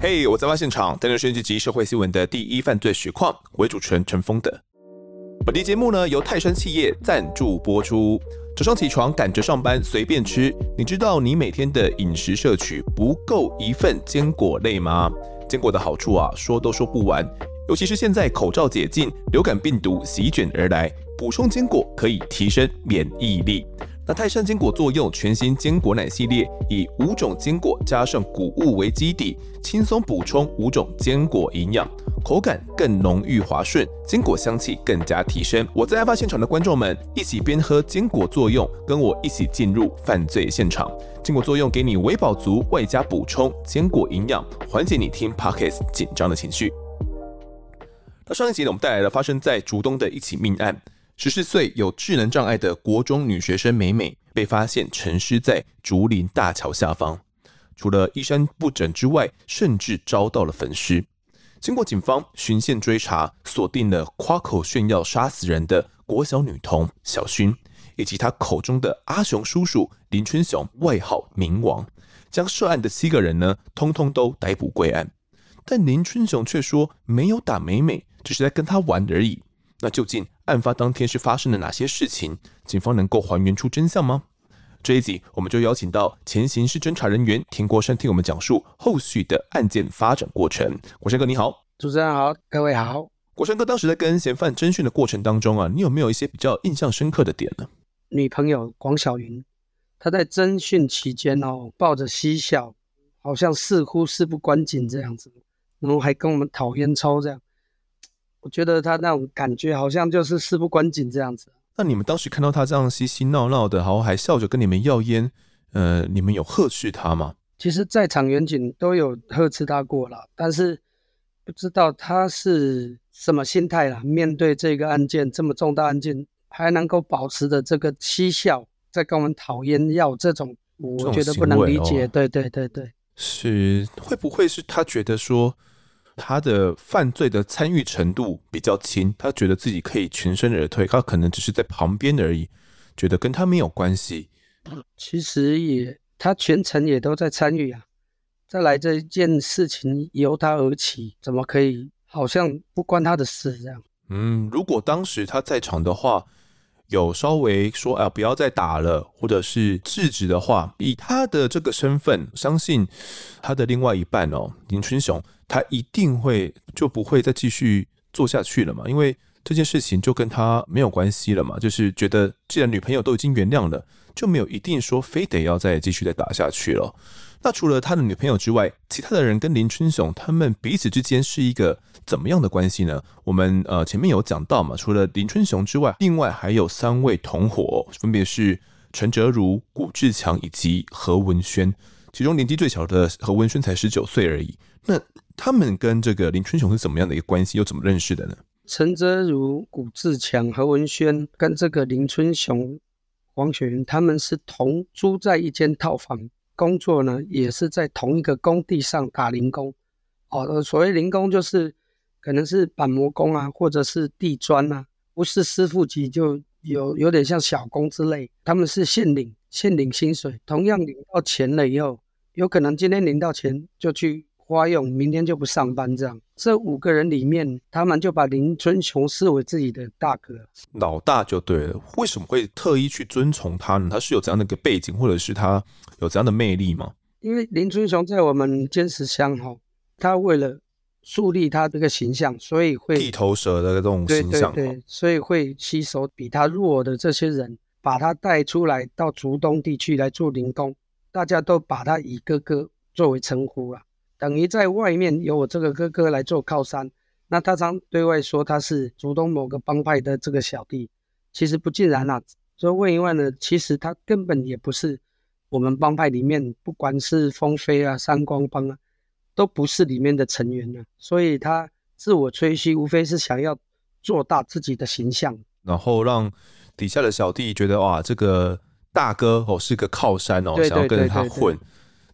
嘿我在发现场，担任收音机及社会新闻的第一犯罪实况，我为主持人陈峰的。本期节目呢由泰山企业赞助播出。早上起床赶着上班随便吃，你知道你每天的饮食摄取不够一份坚果类吗？坚果的好处啊，说都说不完。尤其是现在口罩解禁，流感病毒席卷而来，补充坚果可以提升免疫力。那泰山坚果作用全新坚果奶系列，以五种坚果加上谷物为基底，轻松补充五种坚果营养，口感更浓郁滑顺，坚果香气更加提升。我在案发现场的观众们，一起边喝坚果作用，跟我一起进入犯罪现场。坚果作用给你维饱足，外加补充坚果营养，缓解你听 Podcast 紧张的情绪。那上一集呢，我们带来了发生在竹东的一起命案。十四岁有智能障碍的国中女学生美美被发现沉尸在竹林大桥下方，除了衣衫不整之外，甚至遭到了焚尸。经过警方循线追查，锁定了夸口炫耀杀死人的国小女童小薰，以及她口中的阿雄叔叔林春雄，外号冥王，将涉案的七个人呢，通通都逮捕归案。但林春雄却说没有打美美，只是在跟她玩而已。那究竟案发当天是发生了哪些事情？警方能够还原出真相吗？这一集我们就邀请到前刑事侦查人员田国山听我们讲述后续的案件发展过程。国山哥你好，主持人好，各位好。国山哥当时在跟嫌犯侦讯的过程当中啊，你有没有一些比较印象深刻的点呢？女朋友广小云，她在侦讯期间哦，抱着嬉笑，好像似乎事不关己这样子，然后还跟我们讨烟抽这样。我觉得他那种感觉好像就是事不关己这样子。那你们当时看到他这样嬉嬉闹闹的，然后还笑着跟你们要烟，呃，你们有呵斥他吗？其实，在场员警都有呵斥他过了，但是不知道他是什么心态啦。面对这个案件这么重大案件，还能够保持着这个嬉笑，在跟我们讨烟要这种，我觉得不能理解。哦、对对对对，是会不会是他觉得说？他的犯罪的参与程度比较轻，他觉得自己可以全身而退，他可能只是在旁边而已，觉得跟他没有关系。其实也，他全程也都在参与啊。再来这一件事情由他而起，怎么可以好像不关他的事这样？嗯，如果当时他在场的话，有稍微说啊不要再打了，或者是制止的话，以他的这个身份，相信他的另外一半哦，林春雄。他一定会就不会再继续做下去了嘛？因为这件事情就跟他没有关系了嘛。就是觉得既然女朋友都已经原谅了，就没有一定说非得要再继续再打下去了。那除了他的女朋友之外，其他的人跟林春雄他们彼此之间是一个怎么样的关系呢？我们呃前面有讲到嘛，除了林春雄之外，另外还有三位同伙，分别是陈哲如、古志强以及何文轩。其中年纪最小的何文轩才十九岁而已。那他们跟这个林春雄是怎么样的一个关系？又怎么认识的呢？陈哲如、古志强、何文轩跟这个林春雄、黄雪云，他们是同租在一间套房，工作呢也是在同一个工地上打零工。哦，所谓零工就是可能是板模工啊，或者是地砖啊，不是师傅级，就有有点像小工之类。他们是现领现领薪水，同样领到钱了以后，有可能今天领到钱就去。花用，明天就不上班，这样。这五个人里面，他们就把林春雄视为自己的大哥，老大就对了。为什么会特意去尊崇他呢？他是有怎样的一个背景，或者是他有怎样的魅力吗？因为林春雄在我们坚持乡哈，他为了树立他这个形象，所以会地头蛇的这种形象，对对对，所以会吸收比他弱的这些人，把他带出来到竹东地区来做零工，大家都把他以哥哥作为称呼啊。等于在外面有我这个哥哥来做靠山，那他常对外说他是竹东某个帮派的这个小弟，其实不尽然啊。所以问一问呢，其实他根本也不是我们帮派里面，不管是风飞啊、三光帮啊，都不是里面的成员呢。所以他自我吹嘘，无非是想要做大自己的形象，然后让底下的小弟觉得哇，这个大哥哦是个靠山哦，想要跟着他混。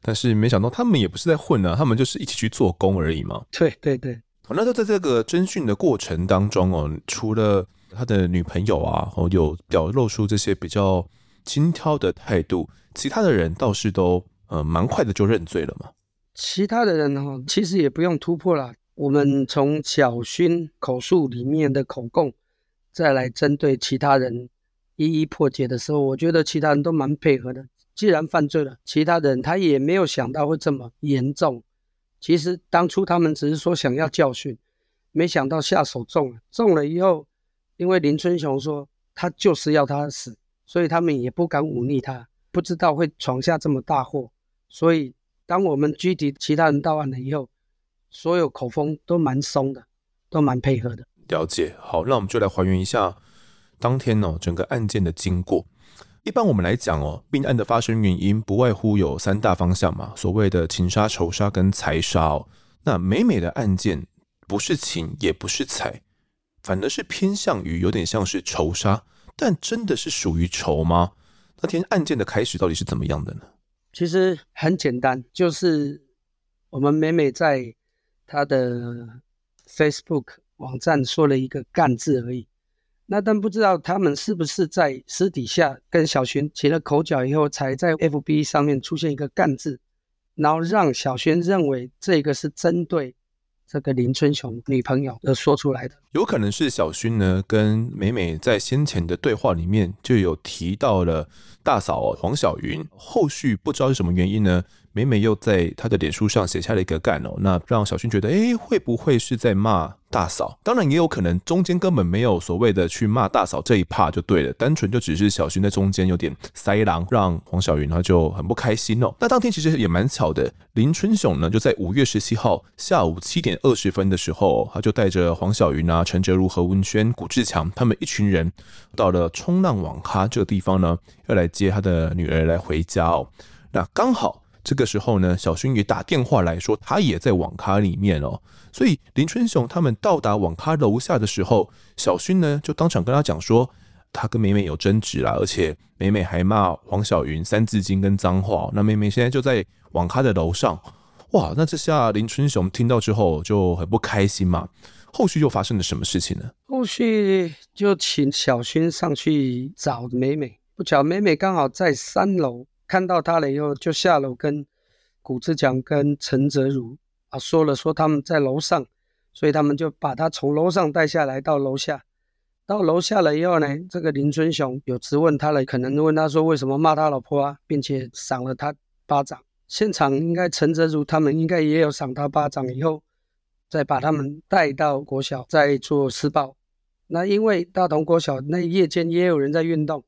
但是没想到他们也不是在混啊，他们就是一起去做工而已嘛。对对对。那就在这个侦讯的过程当中哦，除了他的女朋友啊，哦有表露出这些比较轻佻的态度，其他的人倒是都呃蛮快的就认罪了嘛。其他的人哈，其实也不用突破了。我们从小勋口述里面的口供，再来针对其他人一一破解的时候，我觉得其他人都蛮配合的。既然犯罪了，其他人他也没有想到会这么严重。其实当初他们只是说想要教训，没想到下手重了。重了以后，因为林春雄说他就是要他死，所以他们也不敢忤逆他，不知道会闯下这么大祸，所以。当我们拘提其他人到案了以后，所有口风都蛮松的，都蛮配合的。了解，好，那我们就来还原一下当天哦整个案件的经过。一般我们来讲哦，命案的发生原因不外乎有三大方向嘛，所谓的情杀、仇杀跟财杀哦。那美美的案件不是情也不是财，反而是偏向于有点像是仇杀，但真的是属于仇吗？那天案件的开始到底是怎么样的呢？其实很简单，就是我们美美在她的 Facebook 网站说了一个“干”字而已。那但不知道他们是不是在私底下跟小薰起了口角以后，才在 FB 上面出现一个“干”字，然后让小薰认为这个是针对。这个林春雄女朋友而说出来的，有可能是小薰呢跟美美在先前的对话里面就有提到了大嫂黄小云，后续不知道是什么原因呢，美美又在她的脸书上写下了一个干哦，那让小薰觉得，哎，会不会是在骂？大嫂，当然也有可能中间根本没有所谓的去骂大嫂这一趴就对了，单纯就只是小薰在中间有点塞狼，让黄小云他就很不开心哦。那当天其实也蛮巧的，林春雄呢就在五月十七号下午七点二十分的时候，他就带着黄小云啊、陈哲如、何文轩、古志强他们一群人到了冲浪网咖这个地方呢，要来接他的女儿来回家哦。那刚好。这个时候呢，小薰也打电话来说，他也在网咖里面哦。所以林春雄他们到达网咖楼下的时候，小薰呢就当场跟他讲说，他跟美美有争执啦，而且美美还骂黄小云三字经跟脏话。那美美现在就在网咖的楼上，哇！那这下林春雄听到之后就很不开心嘛。后续又发生了什么事情呢？后续就请小薰上去找美美，不巧美美刚好在三楼。看到他了以后，就下楼跟谷志强跟陈泽如啊说了，说他们在楼上，所以他们就把他从楼上带下来到楼下。到楼下了以后呢，这个林春雄有质问他了，可能问他说为什么骂他老婆啊，并且赏了他巴掌。现场应该陈泽如他们应该也有赏他巴掌，以后再把他们带到国小再做施暴。那因为大同国小那夜间也有人在运动。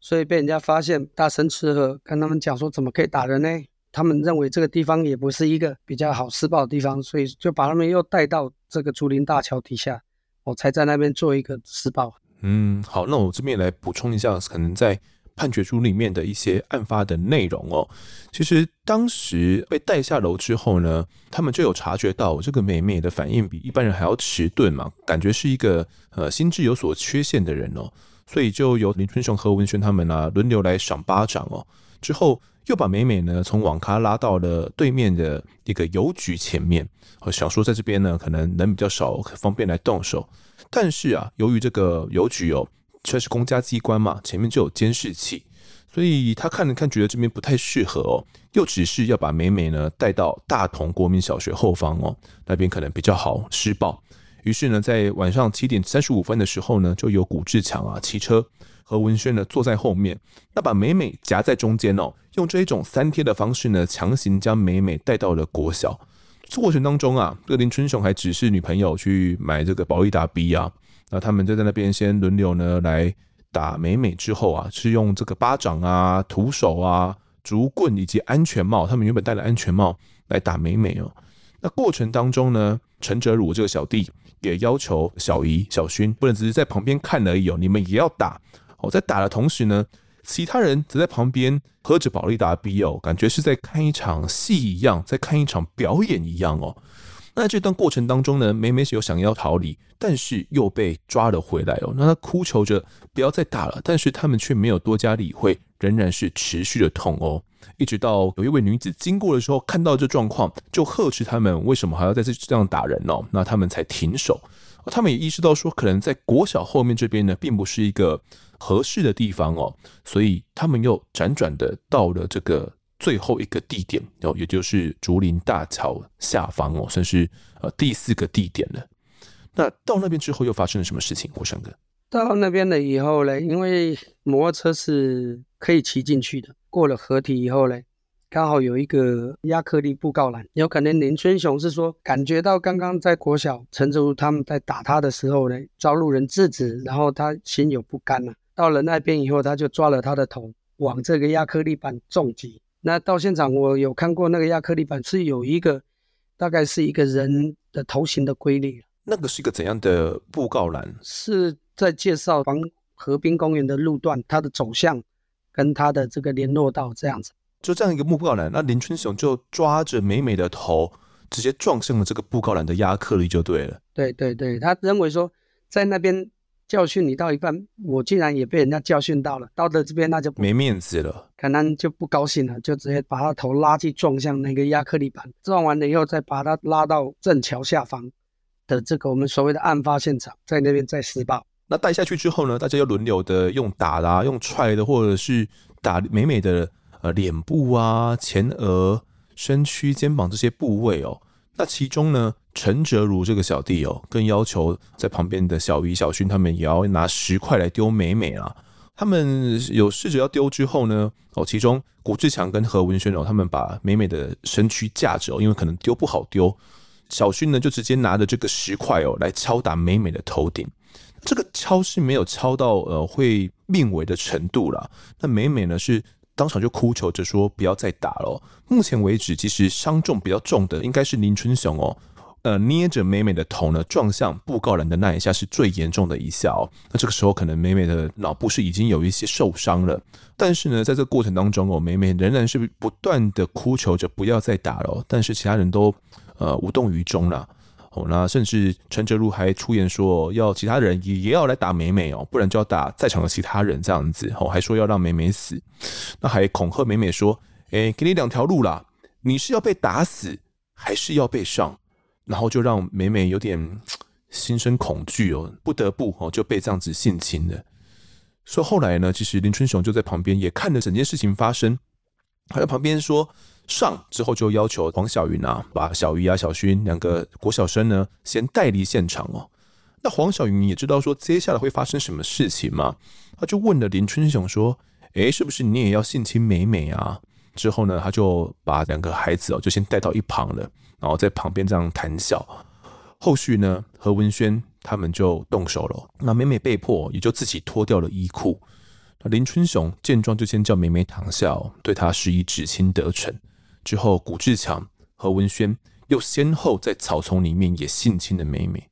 所以被人家发现，大声斥喝，跟他们讲说怎么可以打人呢？他们认为这个地方也不是一个比较好施暴的地方，所以就把他们又带到这个竹林大桥底下，我才在那边做一个施暴。嗯，好，那我这边来补充一下，可能在判决书里面的一些案发的内容哦。其实当时被带下楼之后呢，他们就有察觉到这个美美的反应比一般人还要迟钝嘛，感觉是一个呃心智有所缺陷的人哦。所以就由林春雄和文轩他们啊轮流来赏巴掌哦，之后又把美美呢从网咖拉到了对面的一个邮局前面，小说在这边呢可能人比较少，方便来动手。但是啊，由于这个邮局哦，却是公家机关嘛，前面就有监视器，所以他看了看，觉得这边不太适合哦，又只是要把美美呢带到大同国民小学后方哦，那边可能比较好施暴。于是呢，在晚上七点三十五分的时候呢，就有古志强啊骑车，和文轩呢坐在后面，那把美美夹在中间哦，用这一种三贴的方式呢，强行将美美带到了国小。这过程当中啊，这个林春雄还指示女朋友去买这个保力达 B 啊，那他们就在那边先轮流呢来打美美，之后啊，是用这个巴掌啊、徒手啊、竹棍以及安全帽，他们原本戴了安全帽来打美美哦。那过程当中呢，陈哲儒这个小弟。也要求小姨小薰不能只是在旁边看而已哦，你们也要打哦。在打的同时呢，其他人则在旁边喝着保利达啤哦，感觉是在看一场戏一样，在看一场表演一样哦。那这段过程当中呢，美美是有想要逃离，但是又被抓了回来哦。那她哭求着不要再打了，但是他们却没有多加理会，仍然是持续的痛哦。一直到有一位女子经过的时候，看到这状况，就呵斥他们为什么还要在这这样打人哦？那他们才停手。他们也意识到说，可能在国小后面这边呢，并不是一个合适的地方哦，所以他们又辗转的到了这个最后一个地点哦，也就是竹林大桥下方哦，算是呃第四个地点了。那到那边之后又发生了什么事情？火山哥，到那边了以后呢，因为摩托车是可以骑进去的，过了河堤以后呢，刚好有一个亚克力布告栏，有可能林春雄是说感觉到刚刚在国小陈泽如他们在打他的时候呢，遭路人制止，然后他心有不甘了、啊。到了那边以后，他就抓了他的头，往这个亚克力板重击。那到现场，我有看过那个亚克力板是有一个，大概是一个人的头型的规律。那个是一个怎样的布告栏？是在介绍黄河滨公园的路段，它的走向跟它的这个联络道这样子。就这样一个布告栏，那林春雄就抓着美美的头，直接撞向了这个布告栏的亚克力就对了。对对对，他认为说在那边。教训你到一半，我竟然也被人家教训到了，到了这边那就没面子了，可能就不高兴了，就直接把他头拉去撞向那个亚克力板，撞完了以后再把他拉到正桥下方的这个我们所谓的案发现场，在那边再施暴。那带下去之后呢，大家又轮流的用打啦、用踹的，或者是打美美的呃脸部啊、前额、身躯、肩膀这些部位哦。那其中呢，陈哲如这个小弟哦，更要求在旁边的小鱼、小勋他们也要拿石块来丢美美啊。他们有试着要丢之后呢，哦，其中古志强跟何文轩哦，他们把美美的身躯架着哦，因为可能丢不好丢。小勋呢，就直接拿着这个石块哦来敲打美美的头顶。这个敲是没有敲到呃会命危的程度啦。那美美呢是。当场就哭求着说不要再打了。目前为止，其实伤重比较重的应该是林春雄哦，呃，捏着美美的头呢撞向布告栏的那一下是最严重的一下哦。那这个时候可能美美的脑部是已经有一些受伤了，但是呢，在这个过程当中哦，美美仍然是不断的哭求着不要再打了，但是其他人都呃无动于衷了。哦，那甚至陈哲如还出言说，要其他人也也要来打美美哦，不然就要打在场的其他人这样子。哦，还说要让美美死，那还恐吓美美说，哎，给你两条路啦，你是要被打死，还是要被上？然后就让美美有点心生恐惧哦，不得不哦就被这样子性侵了。所以后来呢，其实林春雄就在旁边也看着整件事情发生，还在旁边说。上之后就要求黄小云啊，把小鱼啊、小勋两个国小生呢先带离现场哦。那黄小云也知道说接下来会发生什么事情嘛，他就问了林春雄说：“诶，是不是你也要性侵美美啊？”之后呢，他就把两个孩子哦就先带到一旁了，然后在旁边这样谈笑。后续呢，何文轩他们就动手了，那美美被迫也就自己脱掉了衣裤。那林春雄见状就先叫美美躺下，对她施以指亲得逞。之后，古志强和文轩又先后在草丛里面也性侵了美美。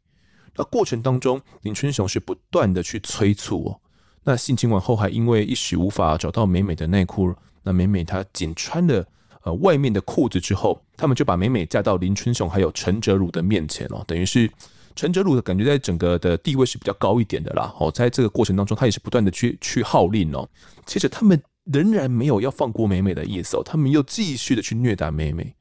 那过程当中，林春雄是不断的去催促哦。那性侵完后，还因为一时无法找到美美的内裤，那美美她仅穿了呃外面的裤子之后，他们就把美美架到林春雄还有陈哲儒的面前哦。等于是陈哲儒的感觉在整个的地位是比较高一点的啦。哦，在这个过程当中，他也是不断的去去号令哦。其实他们。仍然没有要放过美美的意思哦，他们又继续的去虐打美美。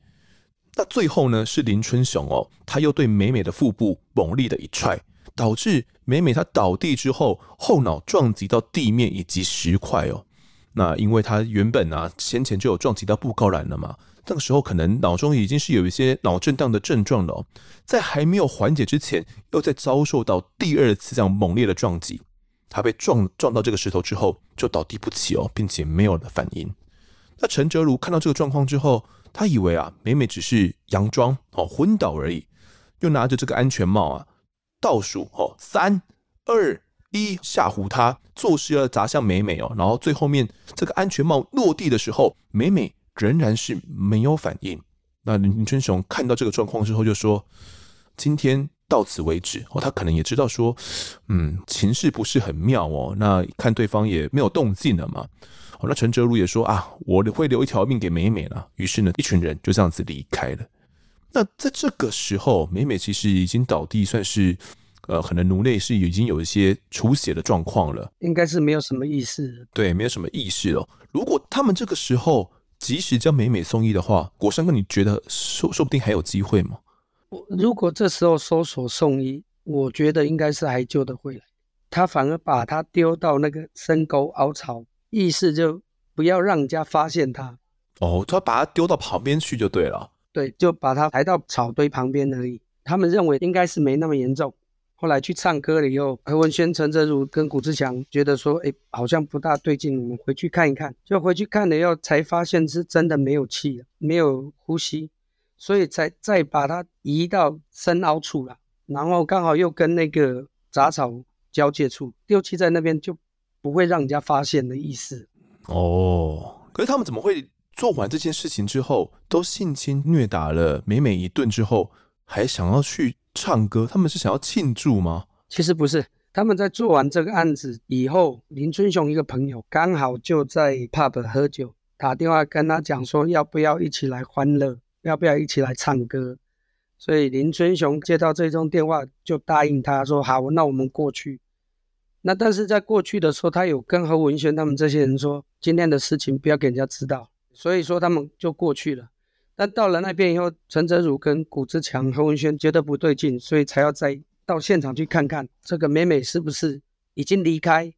那最后呢，是林春雄哦，他又对美美的腹部猛力的一踹，导致美美她倒地之后，后脑撞击到地面以及石块哦。那因为他原本啊先前就有撞击到布告栏了嘛，那个时候可能脑中已经是有一些脑震荡的症状了哦，在还没有缓解之前，又在遭受到第二次这样猛烈的撞击。他被撞撞到这个石头之后，就倒地不起哦，并且没有了反应。那陈哲如看到这个状况之后，他以为啊，美美只是佯装哦昏倒而已，又拿着这个安全帽啊，倒数哦三二一吓唬他，作势要砸向美美哦。然后最后面这个安全帽落地的时候，美美仍然是没有反应。那林春雄看到这个状况之后，就说：“今天。”到此为止哦，他可能也知道说，嗯，情势不是很妙哦。那看对方也没有动静了嘛。哦，那陈哲如也说啊，我会留一条命给美美了。于是呢，一群人就这样子离开了。那在这个时候，美美其实已经倒地，算是呃，可能颅内是已经有一些出血的状况了，应该是没有什么意识。对，没有什么意识哦。如果他们这个时候及时将美美送医的话，国山哥，你觉得说说不定还有机会吗？如果这时候搜索送医，我觉得应该是还救得回来。他反而把他丢到那个深沟凹槽，意思就不要让人家发现他。哦，他把他丢到旁边去就对了。对，就把他抬到草堆旁边而已。他们认为应该是没那么严重。后来去唱歌了以后，何文轩、陈哲儒跟谷志强觉得说，哎，好像不大对劲，我们回去看一看。就回去看了以后，才发现是真的没有气，没有呼吸，所以才再把它移到深凹处了。然后刚好又跟那个杂草交界处丢弃在那边，就不会让人家发现的意思。哦，可是他们怎么会做完这件事情之后，都性侵虐打了美美一顿之后，还想要去？唱歌，他们是想要庆祝吗？其实不是，他们在做完这个案子以后，林春雄一个朋友刚好就在 pub 喝酒，打电话跟他讲说要不要一起来欢乐，要不要一起来唱歌。所以林春雄接到这通电话就答应他说好，那我们过去。那但是在过去的时候，他有跟何文轩他们这些人说，今天的事情不要给人家知道，所以说他们就过去了。但到了那边以后，陈哲儒跟谷志强、何文轩觉得不对劲，所以才要再到现场去看看这个美美是不是已经离开，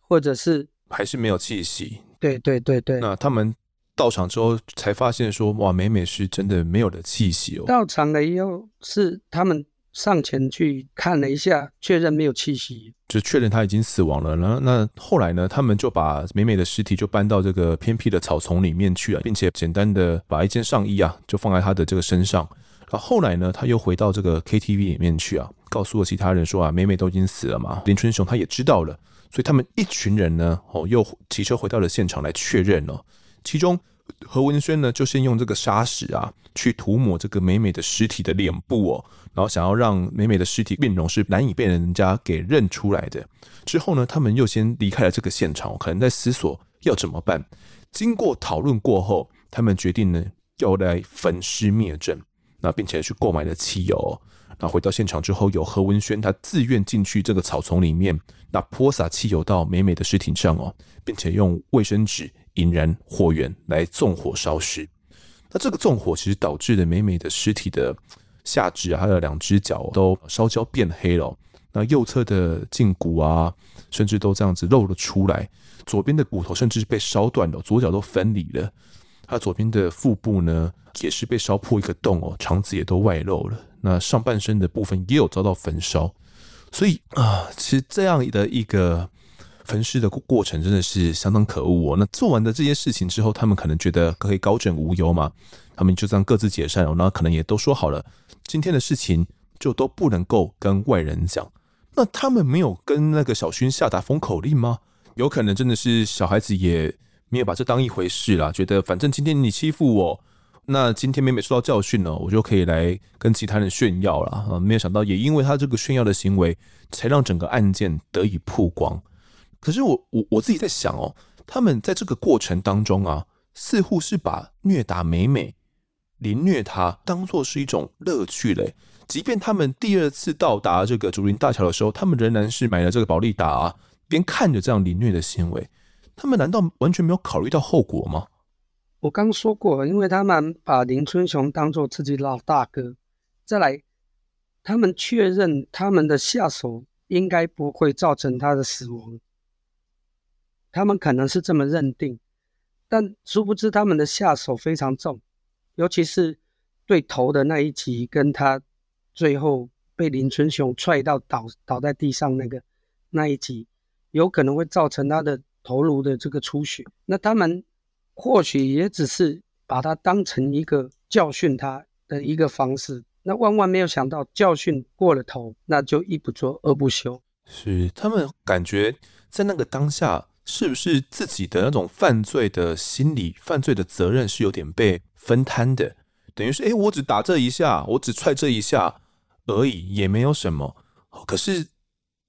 或者是还是没有气息。对对对对。那他们到场之后才发现说，哇，美美是真的没有了气息哦。到场了以后是他们。上前去看了一下，确认没有气息，就确认他已经死亡了。然后那后来呢，他们就把美美的尸体就搬到这个偏僻的草丛里面去了，并且简单的把一件上衣啊就放在他的这个身上。然后后来呢，他又回到这个 KTV 里面去啊，告诉了其他人说啊，美美都已经死了嘛。林春雄他也知道了，所以他们一群人呢，哦，又骑车回到了现场来确认了。其中何文轩呢，就先用这个砂石啊去涂抹这个美美的尸体的脸部哦。然后想要让美美的尸体面容是难以被人家给认出来的。之后呢，他们又先离开了这个现场，可能在思索要怎么办。经过讨论过后，他们决定呢要来焚尸灭证，那并且去购买了汽油。那回到现场之后，有何文轩他自愿进去这个草丛里面，那泼洒汽油到美美的尸体上哦，并且用卫生纸引燃火源来纵火烧尸。那这个纵火其实导致的美美的尸体的。下肢啊，还有两只脚都烧焦变黑了。那右侧的胫骨啊，甚至都这样子露了出来。左边的骨头甚至是被烧断了，左脚都分离了。他左边的腹部呢，也是被烧破一个洞哦，肠子也都外露了。那上半身的部分也有遭到焚烧。所以啊，其实这样的一个焚尸的过过程真的是相当可恶哦。那做完的这些事情之后，他们可能觉得可以高枕无忧嘛。他们就这样各自解散了，那可能也都说好了，今天的事情就都不能够跟外人讲。那他们没有跟那个小薰下达封口令吗？有可能真的是小孩子也没有把这当一回事啦，觉得反正今天你欺负我，那今天美美受到教训了，我就可以来跟其他人炫耀了啊！没有想到，也因为他这个炫耀的行为，才让整个案件得以曝光。可是我我我自己在想哦，他们在这个过程当中啊，似乎是把虐打美美。凌虐他当做是一种乐趣嘞，即便他们第二次到达这个竹林大桥的时候，他们仍然是买了这个保利达啊，边看着这样凌虐的行为，他们难道完全没有考虑到后果吗？我刚说过，因为他们把林春雄当做自己老大哥，再来，他们确认他们的下手应该不会造成他的死亡，他们可能是这么认定，但殊不知他们的下手非常重。尤其是对头的那一击，跟他最后被林春雄踹到倒倒在地上那个那一击，有可能会造成他的头颅的这个出血。那他们或许也只是把他当成一个教训他的一个方式。那万万没有想到教训过了头，那就一不做二不休。是他们感觉在那个当下，是不是自己的那种犯罪的心理、犯罪的责任是有点被分摊的，等于是，哎，我只打这一下，我只踹这一下而已，也没有什么。可是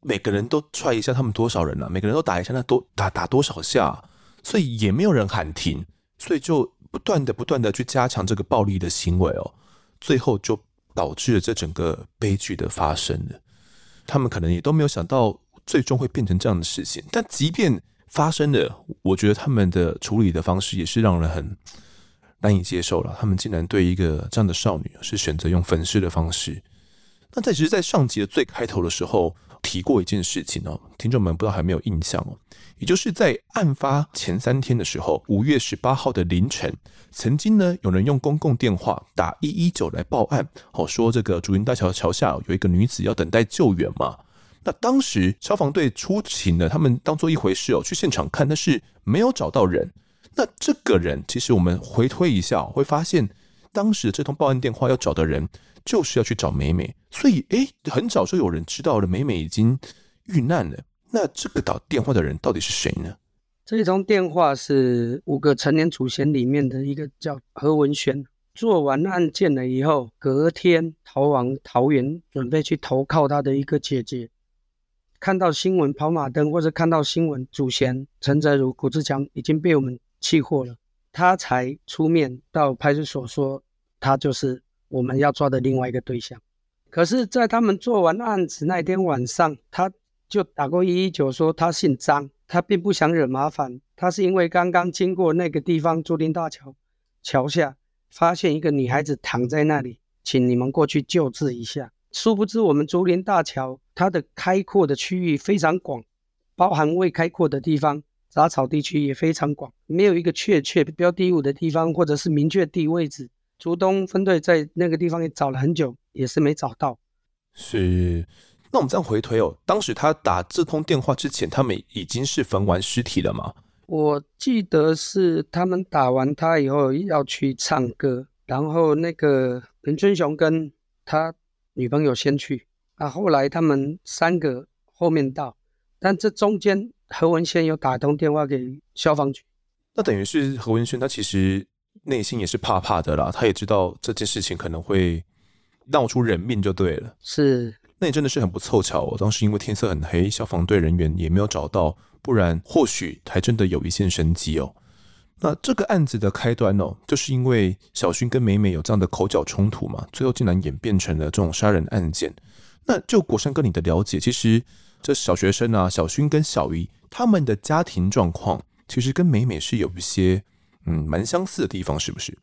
每个人都踹一下，他们多少人了？每个人都打一下，那多打打多少下？所以也没有人喊停，所以就不断的、不断的去加强这个暴力的行为哦，最后就导致了这整个悲剧的发生了。他们可能也都没有想到，最终会变成这样的事情。但即便发生的，我觉得他们的处理的方式也是让人很。难以接受了，他们竟然对一个这样的少女是选择用焚尸的方式。那在其实，在上集的最开头的时候，提过一件事情哦，听众们不知道还没有印象哦，也就是在案发前三天的时候，五月十八号的凌晨，曾经呢有人用公共电话打一一九来报案，哦，说这个竹林大桥桥下有一个女子要等待救援嘛。那当时消防队出勤呢，他们当做一回事哦，去现场看，但是没有找到人。那这个人其实我们回推一下，会发现当时这通报案电话要找的人就是要去找美美，所以诶，很早就有人知道了美美已经遇难了。那这个打电话的人到底是谁呢？这一通电话是五个成年祖先里面的一个叫何文轩，做完案件了以后，隔天逃往桃园，准备去投靠他的一个姐姐。看到新闻跑马灯，或者看到新闻，祖先陈泽如、古志强已经被我们气获了，他才出面到派出所说，他就是我们要抓的另外一个对象。可是，在他们做完案子那天晚上，他就打过一一九，说他姓张，他并不想惹麻烦，他是因为刚刚经过那个地方竹林大桥桥下，发现一个女孩子躺在那里，请你们过去救治一下。殊不知，我们竹林大桥它的开阔的区域非常广，包含未开阔的地方，杂草地区也非常广，没有一个确切标的物的地方，或者是明确地位置。竹东分队在那个地方也找了很久，也是没找到。是，那我们这样回推哦，当时他打这通电话之前，他们已经是焚完尸体了吗？我记得是他们打完他以后要去唱歌，然后那个林春雄跟他。女朋友先去啊，后来他们三个后面到，但这中间何文轩有打通电话给消防局，那等于是何文轩他其实内心也是怕怕的啦，他也知道这件事情可能会闹出人命就对了。是，那也真的是很不凑巧哦，当时因为天色很黑，消防队人员也没有找到，不然或许还真的有一线生机哦。那这个案子的开端哦，就是因为小薰跟美美有这样的口角冲突嘛，最后竟然演变成了这种杀人案件。那就国珊哥你的了解，其实这小学生啊，小薰跟小姨他们的家庭状况，其实跟美美是有一些嗯蛮相似的地方，是不是？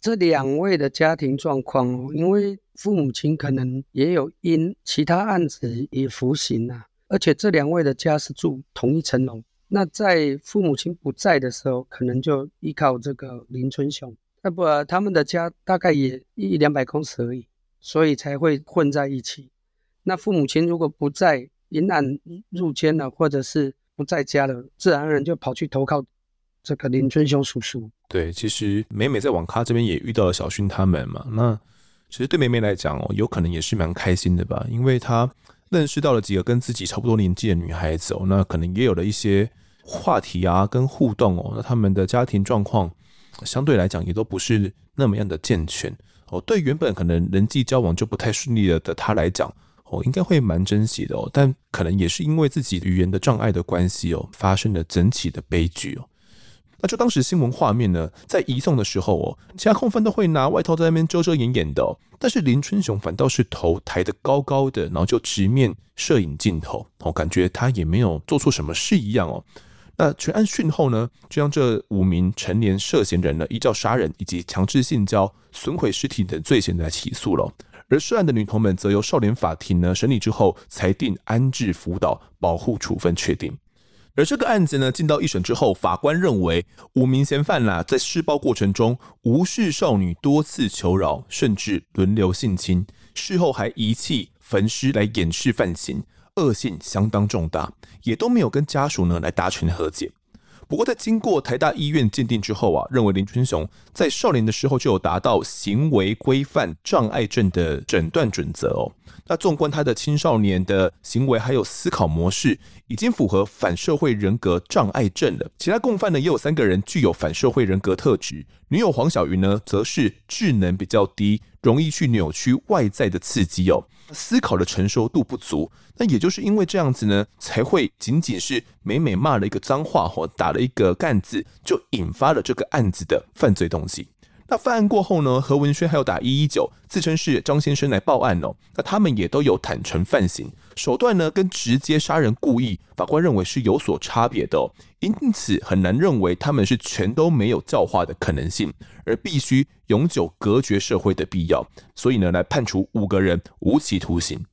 这两位的家庭状况，因为父母亲可能也有因其他案子也服刑啊，而且这两位的家是住同一层楼。那在父母亲不在的时候，可能就依靠这个林春雄。那不，他们的家大概也一两百公尺而已，所以才会混在一起。那父母亲如果不在，因案入监了，或者是不在家了，自然而然就跑去投靠这个林春雄叔叔。对，其实美美在网咖这边也遇到了小薰他们嘛。那其实对美美来讲哦，有可能也是蛮开心的吧，因为她。认识到了几个跟自己差不多年纪的女孩子哦，那可能也有了一些话题啊，跟互动哦。那他们的家庭状况相对来讲也都不是那么样的健全哦。对原本可能人际交往就不太顺利了的他来讲哦，应该会蛮珍惜的哦。但可能也是因为自己语言的障碍的关系哦，发生了整起的悲剧哦。就当时新闻画面呢，在移送的时候哦，其他控犯都会拿外套在那边遮遮掩掩的哦，但是林春雄反倒是头抬得高高的，然后就直面摄影镜头，哦，感觉他也没有做错什么事一样哦。那全案讯后呢，就将这五名成年涉嫌人呢，依照杀人以及强制性交、损毁尸体等罪嫌来起诉了。而涉案的女童们则由少年法庭呢审理之后，裁定安置辅导保护处分确定。而这个案子呢，进到一审之后，法官认为五名嫌犯啦，在施暴过程中无视少女多次求饶，甚至轮流性侵，事后还遗弃、焚尸来掩饰犯行，恶性相当重大，也都没有跟家属呢来达成和解。不过，在经过台大医院鉴定之后啊，认为林春雄在少年的时候就有达到行为规范障碍症的诊断准则哦。那纵观他的青少年的行为还有思考模式，已经符合反社会人格障碍症了。其他共犯呢，也有三个人具有反社会人格特质。女友黄小云呢，则是智能比较低，容易去扭曲外在的刺激哦。思考的成熟度不足，那也就是因为这样子呢，才会仅仅是美美骂了一个脏话或打了一个干字，就引发了这个案子的犯罪动机。那犯案过后呢，何文轩还有打一一九，自称是张先生来报案哦。那他们也都有坦承犯行，手段呢跟直接杀人故意，法官认为是有所差别的。因此很难认为他们是全都没有教化的可能性，而必须永久隔绝社会的必要。所以呢，来判处五个人无期徒刑。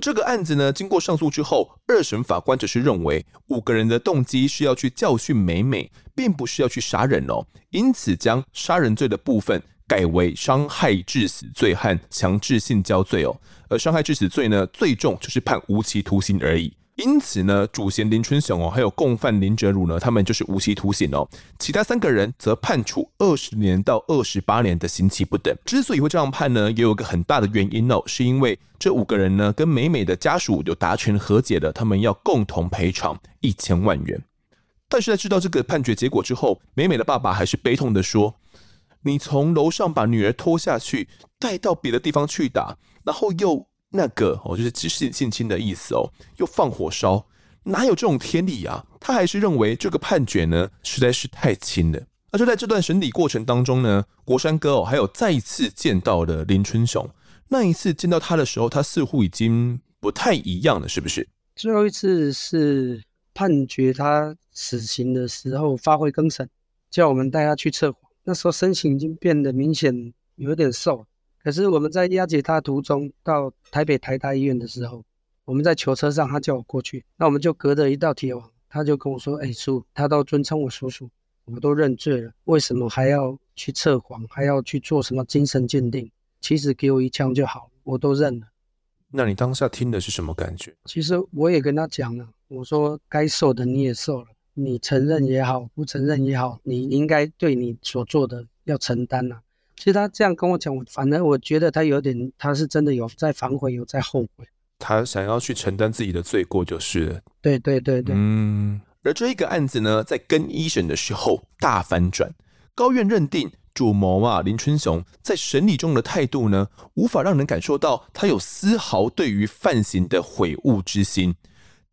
这个案子呢，经过上诉之后，二审法官只是认为五个人的动机是要去教训美美，并不是要去杀人哦，因此将杀人罪的部分改为伤害致死罪和强制性交罪哦，而伤害致死罪呢，最重就是判无期徒刑而已。因此呢，主嫌林春雄哦，还有共犯林哲儒呢，他们就是无期徒刑哦。其他三个人则判处二十年到二十八年的刑期不等。之所以会这样判呢，也有一个很大的原因哦，是因为这五个人呢，跟美美的家属有达成和解了，他们要共同赔偿一千万元。但是在知道这个判决结果之后，美美的爸爸还是悲痛的说：“你从楼上把女儿拖下去，带到别的地方去打，然后又……”那个哦，就是只是性侵的意思哦，又放火烧，哪有这种天理啊？他还是认为这个判决呢，实在是太轻了。那就在这段审理过程当中呢，国山哥哦，还有再一次见到了林春雄。那一次见到他的时候，他似乎已经不太一样了，是不是？最后一次是判决他死刑的时候，发会更审，叫我们带他去测谎。那时候身形已经变得明显有点瘦。可是我们在押解他途中到台北台大医院的时候，我们在囚车上，他叫我过去，那我们就隔着一道铁网，他就跟我说：“哎、欸，叔，他都尊称我叔叔，我都认罪了，为什么还要去测谎，还要去做什么精神鉴定？其实给我一枪就好，我都认了。”那你当下听的是什么感觉？其实我也跟他讲了，我说该受的你也受了，你承认也好，不承认也好，你应该对你所做的要承担了。其实他这样跟我讲，我反正我觉得他有点，他是真的有在反悔，有在后悔。他想要去承担自己的罪过，就是了。对对对对。嗯。而这一个案子呢，在跟一审的时候大反转，高院认定主谋啊林春雄在审理中的态度呢，无法让人感受到他有丝毫对于犯行的悔悟之心。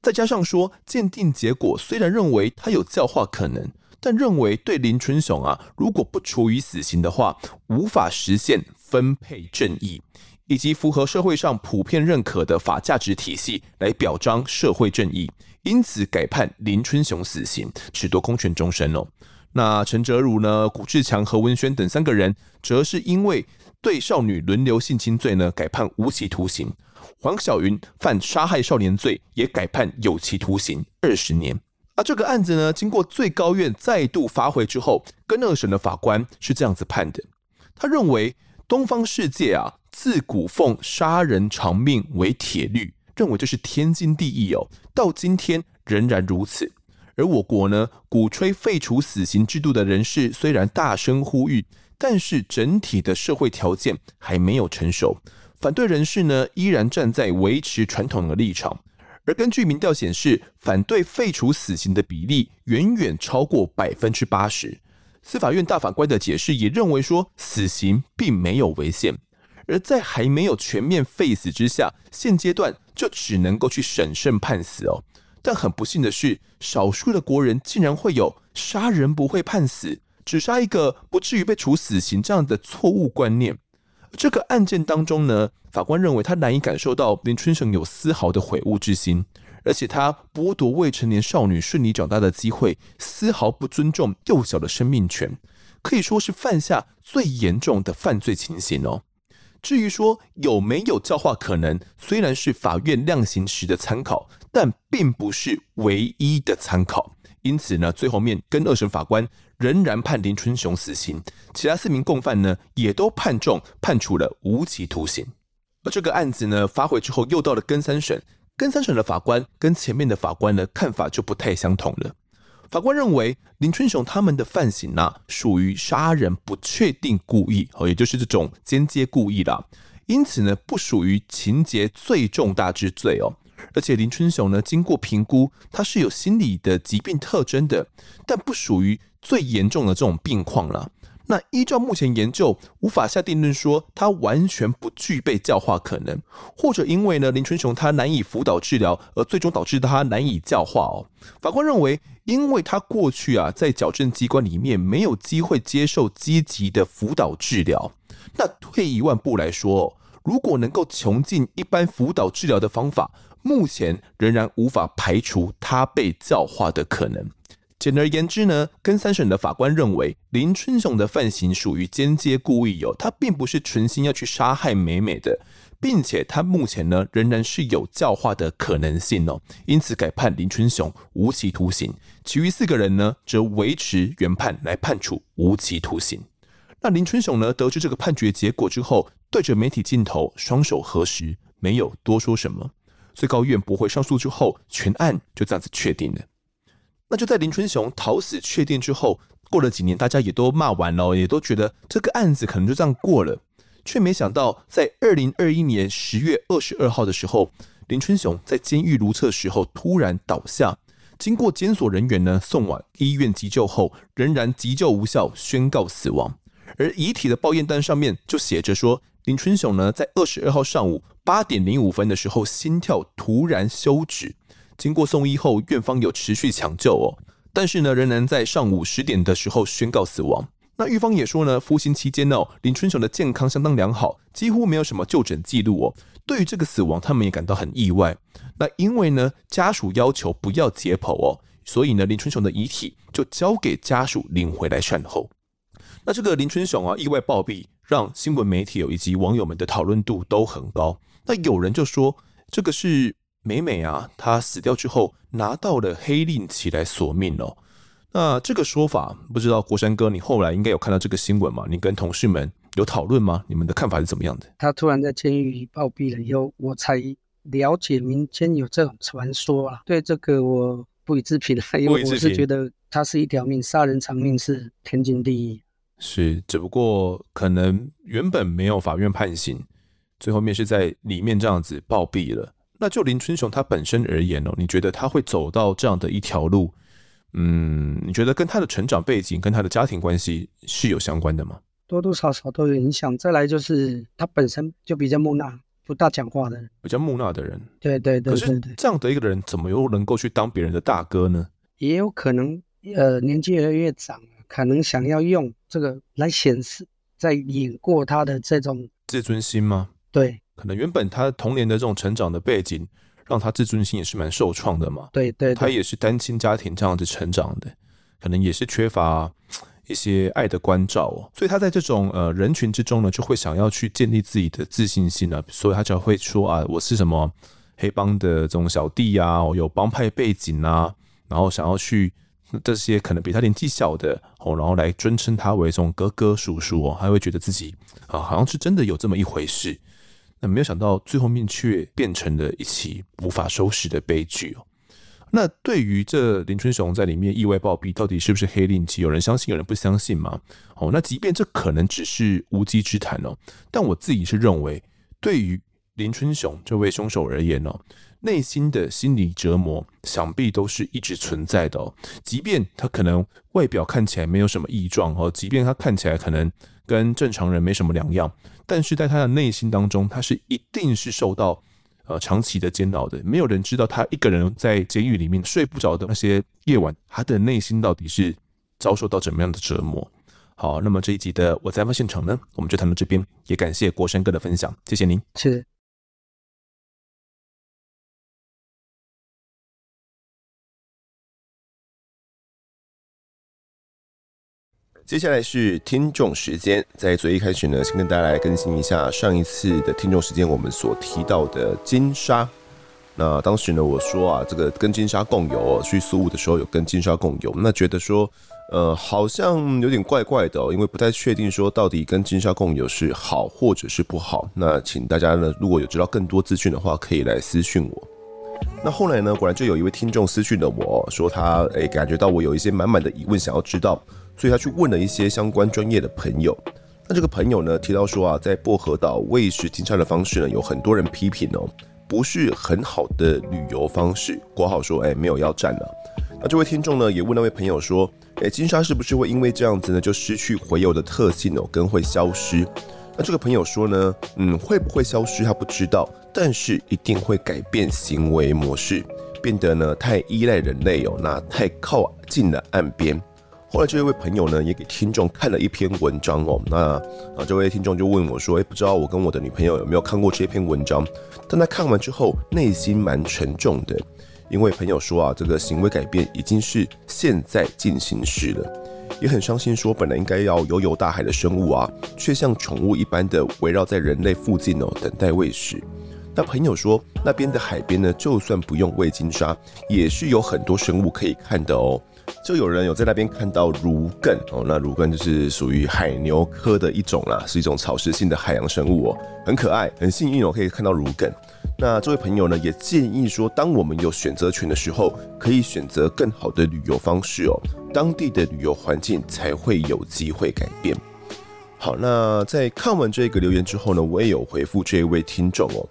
再加上说，鉴定结果虽然认为他有教化可能。但认为对林春雄啊，如果不处以死刑的话，无法实现分配正义，以及符合社会上普遍认可的法价值体系来表彰社会正义，因此改判林春雄死刑，褫夺公权终身哦。那陈哲儒呢、古志强、何文轩等三个人，则是因为对少女轮流性侵罪呢，改判无期徒刑。黄晓云犯杀害少年罪，也改判有期徒刑二十年。而这个案子呢，经过最高院再度发回之后，跟二审的法官是这样子判的：他认为东方世界啊，自古奉杀人偿命为铁律，认为这是天经地义哦，到今天仍然如此。而我国呢，鼓吹废除死刑制度的人士虽然大声呼吁，但是整体的社会条件还没有成熟，反对人士呢，依然站在维持传统的立场。而根据民调显示，反对废除死刑的比例远远超过百分之八十。司法院大法官的解释也认为说，死刑并没有违宪。而在还没有全面废死之下，现阶段就只能够去审慎判死哦。但很不幸的是，少数的国人竟然会有杀人不会判死，只杀一个不至于被处死刑这样的错误观念。这个案件当中呢，法官认为他难以感受到林春生有丝毫的悔悟之心，而且他剥夺未成年少女顺利长大的机会，丝毫不尊重幼小的生命权，可以说是犯下最严重的犯罪情形哦。至于说有没有教化可能，虽然是法院量刑时的参考，但并不是唯一的参考。因此呢，最后面跟二审法官仍然判林春雄死刑，其他四名共犯呢也都判重，判处了无期徒刑。而这个案子呢发回之后，又到了跟三审，跟三审的法官跟前面的法官呢看法就不太相同了。法官认为林春雄他们的犯行呢属于杀人不确定故意，哦，也就是这种间接故意啦，因此呢不属于情节最重大之罪哦。而且林春雄呢，经过评估，他是有心理的疾病特征的，但不属于最严重的这种病况了。那依照目前研究，无法下定论说他完全不具备教化可能，或者因为呢林春雄他难以辅导治疗，而最终导致他难以教化哦。法官认为，因为他过去啊在矫正机关里面没有机会接受积极的辅导治疗，那退一万步来说，如果能够穷尽一般辅导治疗的方法。目前仍然无法排除他被教化的可能。简而言之呢，跟三审的法官认为林春雄的犯行属于间接故意哦，他并不是存心要去杀害美美的，并且他目前呢仍然是有教化的可能性哦，因此改判林春雄无期徒刑，其余四个人呢则维持原判来判处无期徒刑。那林春雄呢得知这个判决结果之后，对着媒体镜头双手合十，没有多说什么。最高院驳回上诉之后，全案就这样子确定了。那就在林春雄讨死确定之后，过了几年，大家也都骂完了，也都觉得这个案子可能就这样过了，却没想到在二零二一年十月二十二号的时候，林春雄在监狱如厕时候突然倒下，经过监所人员呢送往医院急救后，仍然急救无效，宣告死亡。而遗体的报验单上面就写着说，林春雄呢在二十二号上午八点零五分的时候，心跳突然休止。经过送医后，院方有持续抢救哦，但是呢，仍然在上午十点的时候宣告死亡。那狱方也说呢，服刑期间呢，林春雄的健康相当良好，几乎没有什么就诊记录哦。对于这个死亡，他们也感到很意外。那因为呢，家属要求不要解剖哦，所以呢，林春雄的遗体就交给家属领回来善后。那这个林春雄啊，意外暴毙，让新闻媒体以及网友们的讨论度都很高。那有人就说，这个是。美美啊，她死掉之后拿到了黑令旗来索命哦。那这个说法，不知道国山哥，你后来应该有看到这个新闻吗？你跟同事们有讨论吗？你们的看法是怎么样的？他突然在监狱里暴毙了以后，我才了解民间有这种传说啊。对这个我不予置评了，因为我是觉得他是一条命，杀人偿命是天经地义。是，只不过可能原本没有法院判刑，最后面是在里面这样子暴毙了。那就林春雄他本身而言哦，你觉得他会走到这样的一条路？嗯，你觉得跟他的成长背景、跟他的家庭关系是有相关的吗？多多少少都有影响。再来就是他本身就比较木讷，不大讲话的人，比较木讷的人。对对对，对。可是这样的一个人，怎么又能够去当别人的大哥呢？也有可能，呃，年纪越来越长，可能想要用这个来显示，在演过他的这种自尊心吗？对。可能原本他童年的这种成长的背景，让他自尊心也是蛮受创的嘛。对，对对，他也是单亲家庭这样子成长的，可能也是缺乏一些爱的关照哦。所以他在这种呃人群之中呢，就会想要去建立自己的自信心啊。所以他就会说啊，我是什么黑帮的这种小弟啊，我有帮派背景啊，然后想要去这些可能比他年纪小的哦，然后来尊称他为这种哥哥叔叔哦，他会觉得自己啊好像是真的有这么一回事。那没有想到，最后面却变成了一起无法收拾的悲剧哦。那对于这林春雄在里面意外暴毙，到底是不是黑令旗？有人相信，有人不相信吗？哦，那即便这可能只是无稽之谈哦，但我自己是认为，对于林春雄这位凶手而言哦，内心的心理折磨想必都是一直存在的哦。即便他可能外表看起来没有什么异状哦，即便他看起来可能跟正常人没什么两样。但是在他的内心当中，他是一定是受到呃长期的煎熬的。没有人知道他一个人在监狱里面睡不着的那些夜晚，他的内心到底是遭受到怎么样的折磨。好，那么这一集的我在发现场呢，我们就谈到这边，也感谢国山哥的分享，谢谢您。是。接下来是听众时间，在最一开始呢，先跟大家来更新一下上一次的听众时间，我们所提到的金沙。那当时呢，我说啊，这个跟金沙共游哦，去苏务的时候有跟金沙共游，那觉得说，呃，好像有点怪怪的，因为不太确定说到底跟金沙共游是好或者是不好。那请大家呢，如果有知道更多资讯的话，可以来私讯我。那后来呢，果然就有一位听众私讯了我说他诶感觉到我有一些满满的疑问想要知道。所以他去问了一些相关专业的朋友，那这个朋友呢提到说啊，在薄荷岛喂食金沙的方式呢，有很多人批评哦，不是很好的旅游方式。括号说，哎，没有要赞了。那这位听众呢也问那位朋友说，哎，金沙是不是会因为这样子呢就失去洄游的特性哦，跟会消失？那这个朋友说呢，嗯，会不会消失他不知道，但是一定会改变行为模式，变得呢太依赖人类哦，那太靠近了岸边。后来这位朋友呢，也给听众看了一篇文章哦。那啊，这位听众就问我说：“诶，不知道我跟我的女朋友有没有看过这篇文章？”但他看完之后，内心蛮沉重的，因为朋友说啊，这个行为改变已经是现在进行时了。也很伤心，说本来应该要游游大海的生物啊，却像宠物一般的围绕在人类附近哦，等待喂食。那朋友说，那边的海边呢，就算不用喂金鲨，也是有很多生物可以看的哦。就有人有在那边看到儒艮哦，那儒艮就是属于海牛科的一种啦，是一种草食性的海洋生物哦，很可爱，很幸运哦，可以看到儒艮。那这位朋友呢，也建议说，当我们有选择权的时候，可以选择更好的旅游方式哦，当地的旅游环境才会有机会改变。好，那在看完这个留言之后呢，我也有回复这一位听众哦。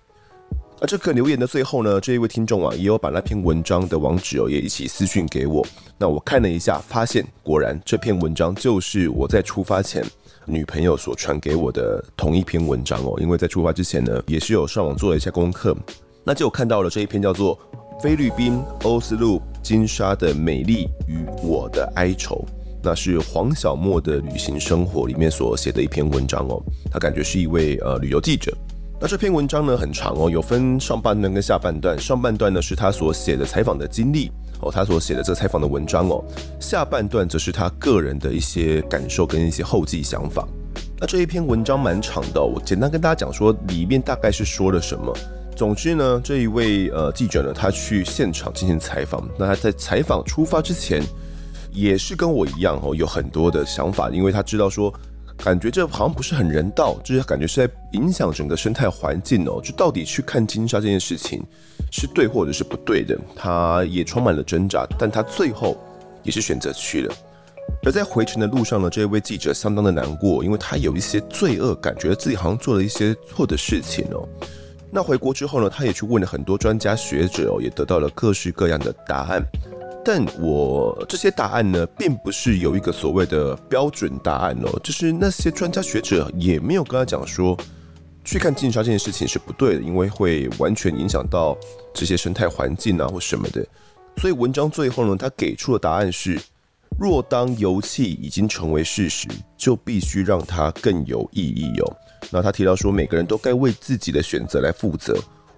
而这个留言的最后呢，这一位听众啊，也有把那篇文章的网址哦，也一起私讯给我。那我看了一下，发现果然这篇文章就是我在出发前女朋友所传给我的同一篇文章哦。因为在出发之前呢，也是有上网做了一下功课，那就看到了这一篇叫做《菲律宾欧斯陆金沙的美丽与我的哀愁》，那是黄小莫的旅行生活里面所写的一篇文章哦。他感觉是一位呃旅游记者。那这篇文章呢，很长哦，有分上半段跟下半段。上半段呢是他所写的采访的经历哦，他所写的这采访的文章哦。下半段则是他个人的一些感受跟一些后记想法。那这一篇文章蛮长的，我简单跟大家讲说里面大概是说了什么。总之呢，这一位呃记者呢，他去现场进行采访。那他在采访出发之前，也是跟我一样哦，有很多的想法，因为他知道说。感觉这好像不是很人道，就是感觉是在影响整个生态环境哦。就到底去看金沙这件事情是对或者是不对的，他也充满了挣扎，但他最后也是选择去了。而在回程的路上呢，这位记者相当的难过，因为他有一些罪恶感，觉得自己好像做了一些错的事情哦。那回国之后呢，他也去问了很多专家学者哦，也得到了各式各样的答案。但我这些答案呢，并不是有一个所谓的标准答案哦，就是那些专家学者也没有跟他讲说，去看金沙这件事情是不对的，因为会完全影响到这些生态环境啊或什么的。所以文章最后呢，他给出的答案是：若当游憩已经成为事实，就必须让它更有意义哦。那他提到说，每个人都该为自己的选择来负责。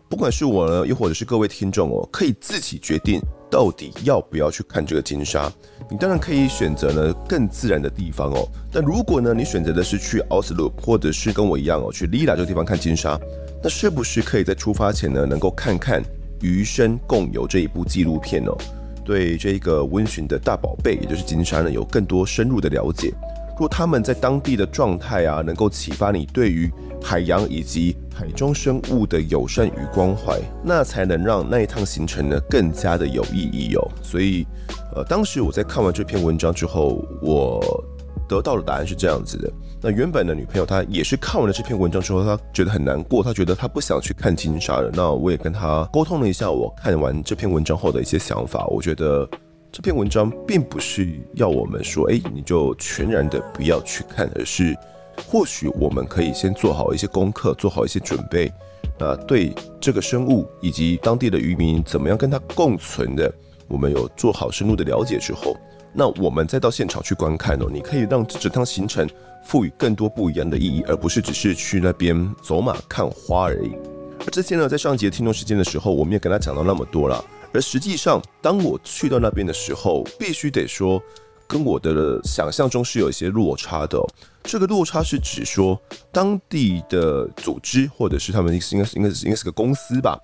不管是我呢，又或者是各位听众哦，可以自己决定到底要不要去看这个金沙。你当然可以选择呢更自然的地方哦。但如果呢你选择的是去奥斯陆，或者是跟我一样哦去里拉这个地方看金沙，那是不是可以在出发前呢能够看看《余生共游》这一部纪录片哦，对这个温寻的大宝贝，也就是金沙呢有更多深入的了解。若他们在当地的状态啊，能够启发你对于海洋以及海中生物的友善与关怀，那才能让那一趟行程呢更加的有意义哦。所以，呃，当时我在看完这篇文章之后，我得到的答案是这样子的。那原本的女朋友她也是看完了这篇文章之后，她觉得很难过，她觉得她不想去看金沙了。那我也跟她沟通了一下，我看完这篇文章后的一些想法，我觉得。这篇文章并不是要我们说，哎，你就全然的不要去看，而是或许我们可以先做好一些功课，做好一些准备，啊，对这个生物以及当地的渔民怎么样跟它共存的，我们有做好深入的了解之后，那我们再到现场去观看哦，你可以让这整趟行程赋予更多不一样的意义，而不是只是去那边走马看花而已。而之前呢，在上节听众时间的时候，我们也跟他讲到那么多了。而实际上，当我去到那边的时候，必须得说，跟我的想象中是有一些落差的。这个落差是指说，当地的组织或者是他们应该是应该是应该是个公司吧，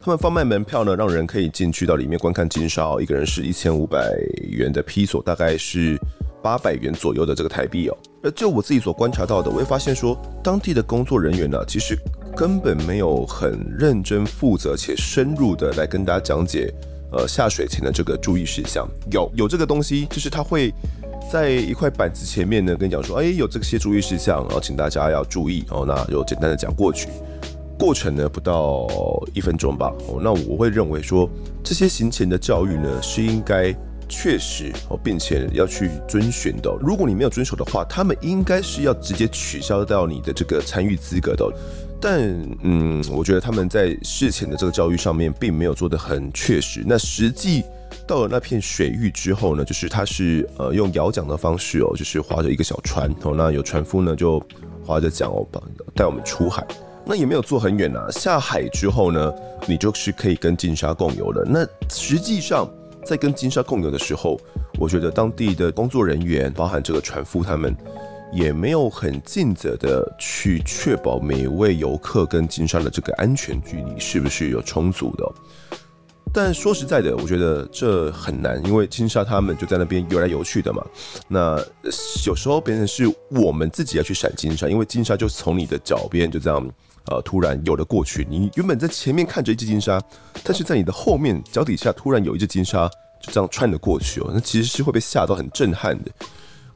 他们贩卖门票呢，让人可以进去到里面观看金沙，一个人是一千五百元的披索，大概是八百元左右的这个台币哦。而就我自己所观察到的，我会发现说，当地的工作人员呢，其实。根本没有很认真负责且深入的来跟大家讲解，呃，下水前的这个注意事项。有有这个东西，就是他会在一块板子前面呢跟你讲说，哎，有这些注意事项，然后请大家要注意哦。那就简单的讲过去，过程呢不到一分钟吧。哦，那我会认为说，这些行前的教育呢是应该确实哦，并且要去遵循的。如果你没有遵守的话，他们应该是要直接取消掉你的这个参与资格的。但嗯，我觉得他们在事前的这个教育上面并没有做得很确实。那实际到了那片水域之后呢，就是他是呃用摇桨的方式哦，就是划着一个小船哦，那有船夫呢就划着桨哦，带我们出海。那也没有做很远啊。下海之后呢，你就是可以跟金沙共游了。那实际上在跟金沙共游的时候，我觉得当地的工作人员，包含这个船夫他们，也没有很尽责的去确保每位游客跟金沙的这个安全距离是不是有充足的。但说实在的，我觉得这很难，因为金沙他们就在那边游来游去的嘛。那有时候变成是我们自己要去闪金沙，因为金沙就从你的脚边就这样呃突然游了过去。你原本在前面看着一只金沙，但是在你的后面脚底下突然有一只金沙就这样穿了过去哦，那其实是会被吓到很震撼的。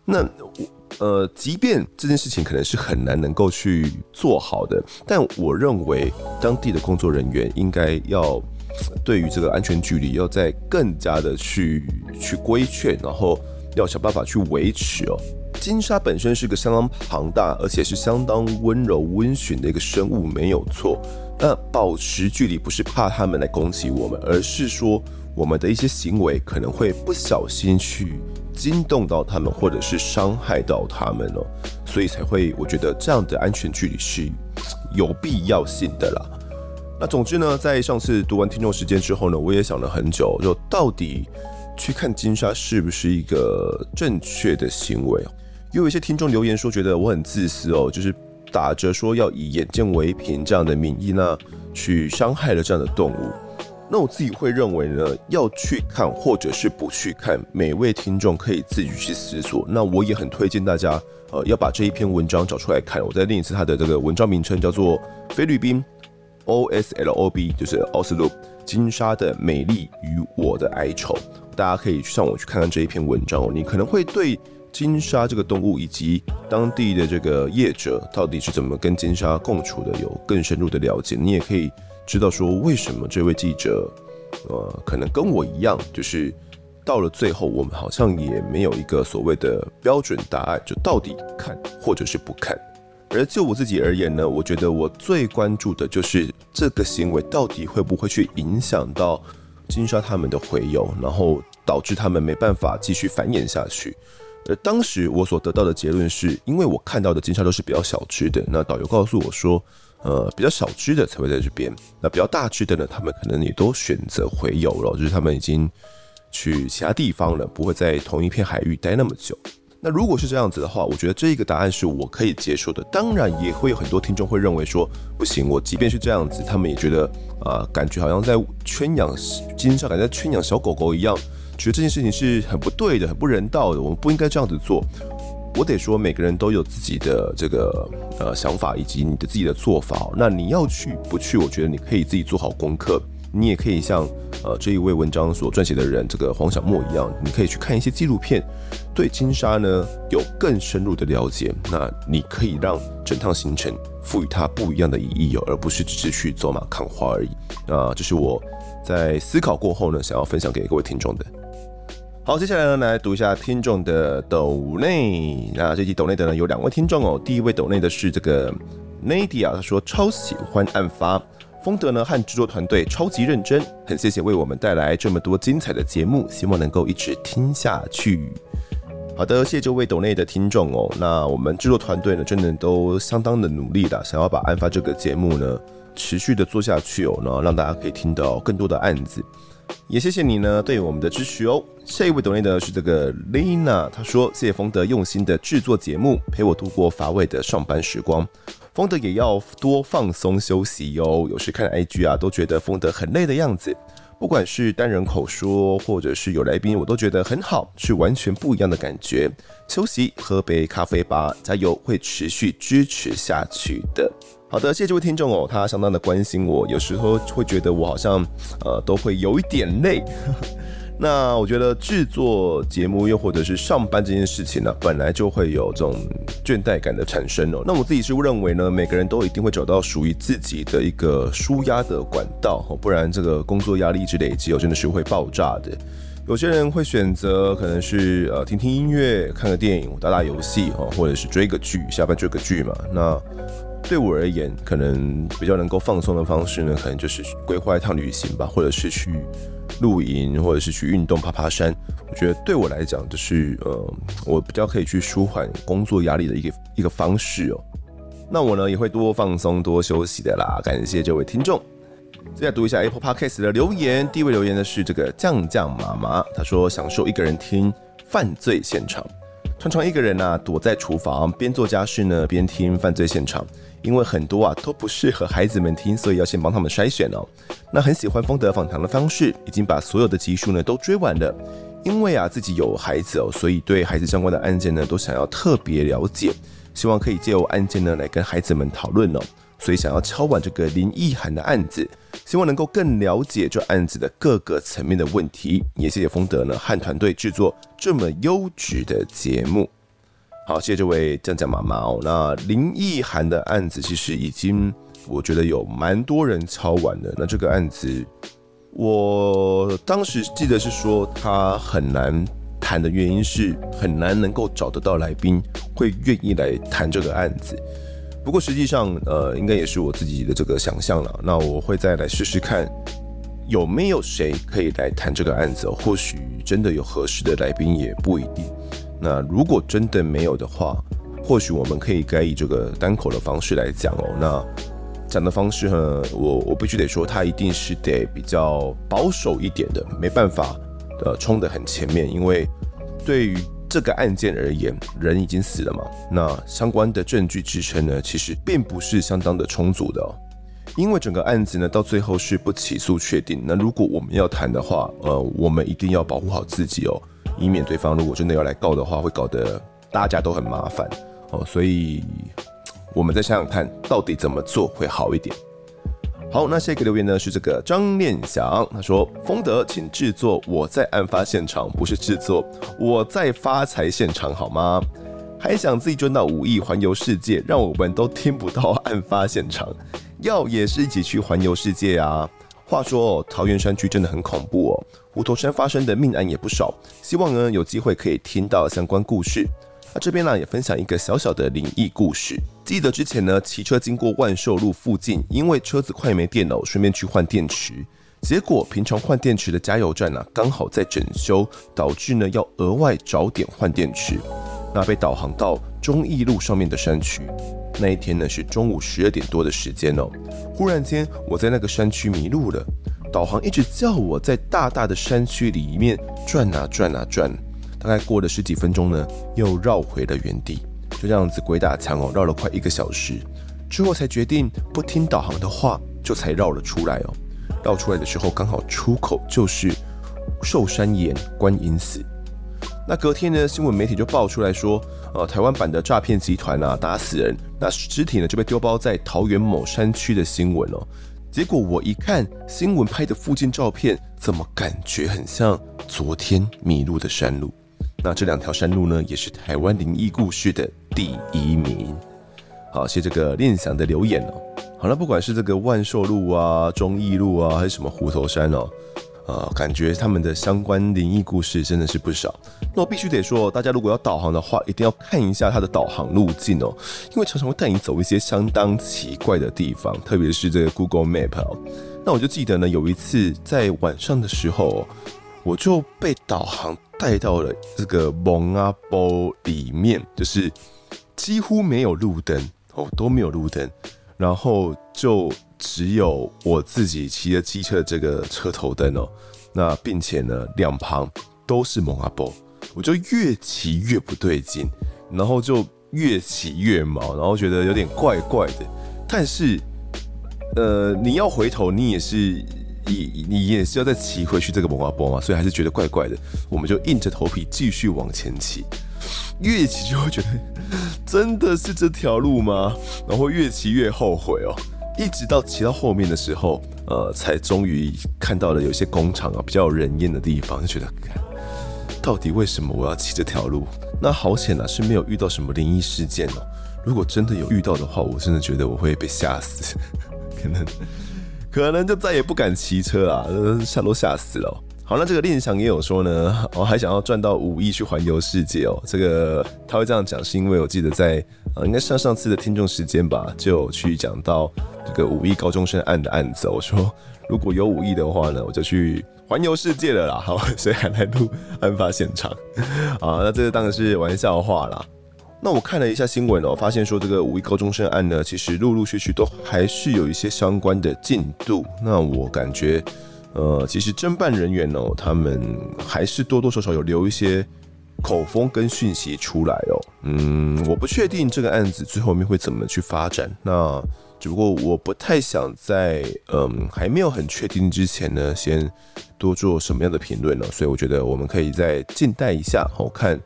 那我呃，即便这件事情可能是很难能够去做好的，但我认为当地的工作人员应该要。对于这个安全距离，要再更加的去去规劝，然后要想办法去维持哦。金沙本身是个相当庞大，而且是相当温柔温驯的一个生物，没有错。那保持距离不是怕他们来攻击我们，而是说我们的一些行为可能会不小心去惊动到他们，或者是伤害到他们哦。所以才会，我觉得这样的安全距离是有必要性的啦。那总之呢，在上次读完听众时间之后呢，我也想了很久，就到底去看金沙是不是一个正确的行为？有一些听众留言说，觉得我很自私哦，就是打着说要以眼见为凭这样的名义呢，去伤害了这样的动物。那我自己会认为呢，要去看或者是不去看，每位听众可以自己去思索。那我也很推荐大家，呃，要把这一篇文章找出来看。我再念一次它的这个文章名称，叫做《菲律宾》。O S L O B 就是 Oslob 金沙的美丽与我的哀愁，大家可以上网去看看这一篇文章哦。你可能会对金沙这个动物以及当地的这个业者到底是怎么跟金沙共处的有更深入的了解。你也可以知道说，为什么这位记者，呃，可能跟我一样，就是到了最后，我们好像也没有一个所谓的标准答案，就到底看或者是不看。而就我自己而言呢，我觉得我最关注的就是这个行为到底会不会去影响到金沙他们的洄游，然后导致他们没办法继续繁衍下去。而当时我所得到的结论是，因为我看到的金沙都是比较小只的，那导游告诉我说，呃，比较小只的才会在这边，那比较大只的呢，他们可能也都选择洄游了，就是他们已经去其他地方了，不会在同一片海域待那么久。那如果是这样子的话，我觉得这一个答案是我可以接受的。当然，也会有很多听众会认为说，不行，我即便是这样子，他们也觉得啊、呃，感觉好像在圈养金上，感觉在圈养小狗狗一样，觉得这件事情是很不对的，很不人道的，我们不应该这样子做。我得说，每个人都有自己的这个呃想法，以及你的自己的做法。那你要去不去？我觉得你可以自己做好功课。你也可以像呃这一位文章所撰写的人，这个黄小莫一样，你可以去看一些纪录片，对金沙呢有更深入的了解。那你可以让整趟行程赋予它不一样的意义哦，而不是只是去走马看花而已。那这是我在思考过后呢，想要分享给各位听众的。好，接下来呢来读一下听众的抖内。那这期抖内的呢有两位听众哦，第一位抖内的是这个 Nadia，他说超喜欢案发。丰德呢和制作团队超级认真，很谢谢为我们带来这么多精彩的节目，希望能够一直听下去。好的，谢谢这位抖内的听众哦。那我们制作团队呢，真的都相当的努力的，想要把案发这个节目呢持续的做下去哦，然后让大家可以听到更多的案子。也谢谢你呢对我们的支持哦。下一位抖内的是这个 Lina，他说谢谢丰德用心的制作节目，陪我度过乏味的上班时光。丰德也要多放松休息哟。有时看 IG 啊，都觉得丰德很累的样子。不管是单人口说，或者是有来宾，我都觉得很好，是完全不一样的感觉。休息，喝杯咖啡吧，加油，会持续支持下去的。好的，谢谢这位听众哦，他相当的关心我。有时候会觉得我好像呃都会有一点累。那我觉得制作节目又或者是上班这件事情呢，本来就会有这种倦怠感的产生哦。那我自己是认为呢，每个人都一定会找到属于自己的一个舒压的管道哦，不然这个工作压力一直累积哦，真的是会爆炸的。有些人会选择可能是呃听听音乐、看个电影、打打游戏哦，或者是追个剧，下班追个剧嘛。那对我而言，可能比较能够放松的方式呢，可能就是规划一趟旅行吧，或者是去。露营，或者是去运动、爬爬山，我觉得对我来讲，就是呃，我比较可以去舒缓工作压力的一个一个方式哦。那我呢也会多放松、多休息的啦。感谢这位听众。接下来读一下 Apple Podcast 的留言。第一位留言的是这个酱酱妈妈，她说享受一个人听犯罪现场，常常一个人啊躲在厨房边做家事呢边听犯罪现场，因为很多啊都不适合孩子们听，所以要先帮他们筛选哦。那很喜欢丰德访谈的方式，已经把所有的集数呢都追完了。因为啊自己有孩子哦，所以对孩子相关的案件呢都想要特别了解，希望可以借由案件呢来跟孩子们讨论哦。所以想要敲完这个林奕涵的案子，希望能够更了解这案子的各个层面的问题。也谢谢丰德呢和团队制作这么优质的节目。好，谢谢这位酱酱妈妈哦。那林奕涵的案子其实已经我觉得有蛮多人敲完的。那这个案子，我当时记得是说他很难谈的原因是很难能够找得到来宾会愿意来谈这个案子。不过实际上，呃，应该也是我自己的这个想象了。那我会再来试试看，有没有谁可以来谈这个案子。或许真的有合适的来宾，也不一定。那如果真的没有的话，或许我们可以改以这个单口的方式来讲哦。那讲的方式呢，我我必须得说，它一定是得比较保守一点的，没办法，呃，冲得很前面，因为对于。这个案件而言，人已经死了嘛？那相关的证据支撑呢，其实并不是相当的充足的哦。因为整个案子呢，到最后是不起诉确定。那如果我们要谈的话，呃，我们一定要保护好自己哦，以免对方如果真的要来告的话，会搞得大家都很麻烦哦。所以，我们再想想看，到底怎么做会好一点。好，那下一个留言呢是这个张念祥，他说：“丰德，请制作我在案发现场，不是制作我在发财现场好吗？还想自己赚到五亿环游世界，让我们都听不到案发现场，要也是一起去环游世界啊！话说，桃园山区真的很恐怖哦，虎头山发生的命案也不少，希望呢有机会可以听到相关故事。”那这边呢也分享一个小小的灵异故事。记得之前呢骑车经过万寿路附近，因为车子快没电了，顺便去换电池。结果平常换电池的加油站呢刚好在整修，导致呢要额外找点换电池。那被导航到忠义路上面的山区。那一天呢是中午十二点多的时间哦。忽然间我在那个山区迷路了，导航一直叫我在大大的山区里面转啊转啊转。大概过了十几分钟呢，又绕回了原地，就这样子鬼打墙哦，绕了快一个小时，之后才决定不听导航的话，就才绕了出来哦。绕出来的时候，刚好出口就是寿山岩观音寺。那隔天呢，新闻媒体就爆出来说，呃，台湾版的诈骗集团啊，打死人，那尸体呢就被丢包在桃园某山区的新闻哦。结果我一看新闻拍的附近照片，怎么感觉很像昨天迷路的山路？那这两条山路呢，也是台湾灵异故事的第一名。好，谢谢这个念想的留言哦。好了，不管是这个万寿路啊、忠义路啊，还是什么虎头山哦，呃，感觉他们的相关灵异故事真的是不少。那我必须得说，大家如果要导航的话，一定要看一下它的导航路径哦，因为常常会带你走一些相当奇怪的地方，特别是这个 Google Map 哦。那我就记得呢，有一次在晚上的时候，我就被导航。带到了这个蒙阿波里面，就是几乎没有路灯哦，都没有路灯，然后就只有我自己骑着机车的这个车头灯哦，那并且呢，两旁都是蒙阿波，我就越骑越不对劲，然后就越骑越毛，然后觉得有点怪怪的，但是呃，你要回头，你也是。你你也是要再骑回去这个蒙阿波嘛，所以还是觉得怪怪的。我们就硬着头皮继续往前骑，越骑就会觉得真的是这条路吗？然后越骑越后悔哦。一直到骑到后面的时候，呃，才终于看到了有些工厂啊，比较人烟的地方，就觉得到底为什么我要骑这条路？那好险啊，是没有遇到什么灵异事件哦。如果真的有遇到的话，我真的觉得我会被吓死，可能。可能就再也不敢骑车啊，吓都吓死了。好，那这个念想也有说呢，我还想要赚到五亿去环游世界哦。这个他会这样讲，是因为我记得在呃，应该上上次的听众时间吧，就去讲到这个五亿高中生案的案子。我说如果有五亿的话呢，我就去环游世界了啦。好，所以还来录案发现场啊。那这个当然是玩笑话啦。那我看了一下新闻哦，发现说这个五一高中生案呢，其实陆陆续续都还是有一些相关的进度。那我感觉，呃，其实侦办人员哦，他们还是多多少少有留一些口风跟讯息出来哦。嗯，我不确定这个案子最后面会怎么去发展。那只不过我不太想在嗯还没有很确定之前呢，先多做什么样的评论了。所以我觉得我们可以再静待一下，好看。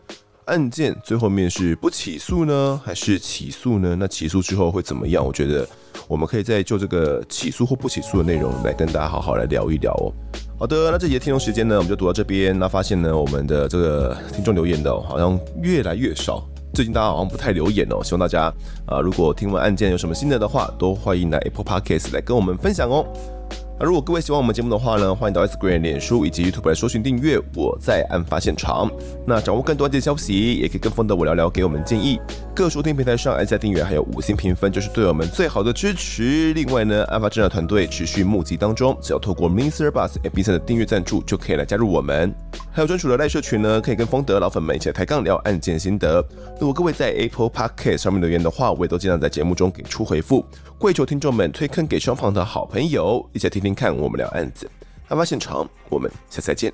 案件最后面是不起诉呢，还是起诉呢？那起诉之后会怎么样？我觉得我们可以再就这个起诉或不起诉的内容来跟大家好好来聊一聊哦。好的，那这节听众时间呢，我们就读到这边。那发现呢，我们的这个听众留言的好像越来越少，最近大家好像不太留言哦。希望大家啊，如果听完案件有什么心得的话，都欢迎来 Apple Podcast 来跟我们分享哦。那如果各位喜欢我们节目的话呢，欢迎到 S Green、脸书以及 YouTube 来搜寻订阅。我在案发现场。那掌握更多案件消息，也可以跟风的我聊聊，给我们建议。各收听平台上按下订阅，还有五星评分，就是对我们最好的支持。另外呢，案发侦查团队持续募集当中，只要透过 Mr. Bus FB 上的订阅赞助，就可以来加入我们。还有专属的赖社群呢，可以跟风德老粉们一起抬杠聊案件心得。如果各位在 Apple Podcast 上面留言的话，我也都尽量在节目中给出回复。跪求听众们推坑给双方的好朋友，一起来听听看我们聊案子。案发现场，我们下次再见。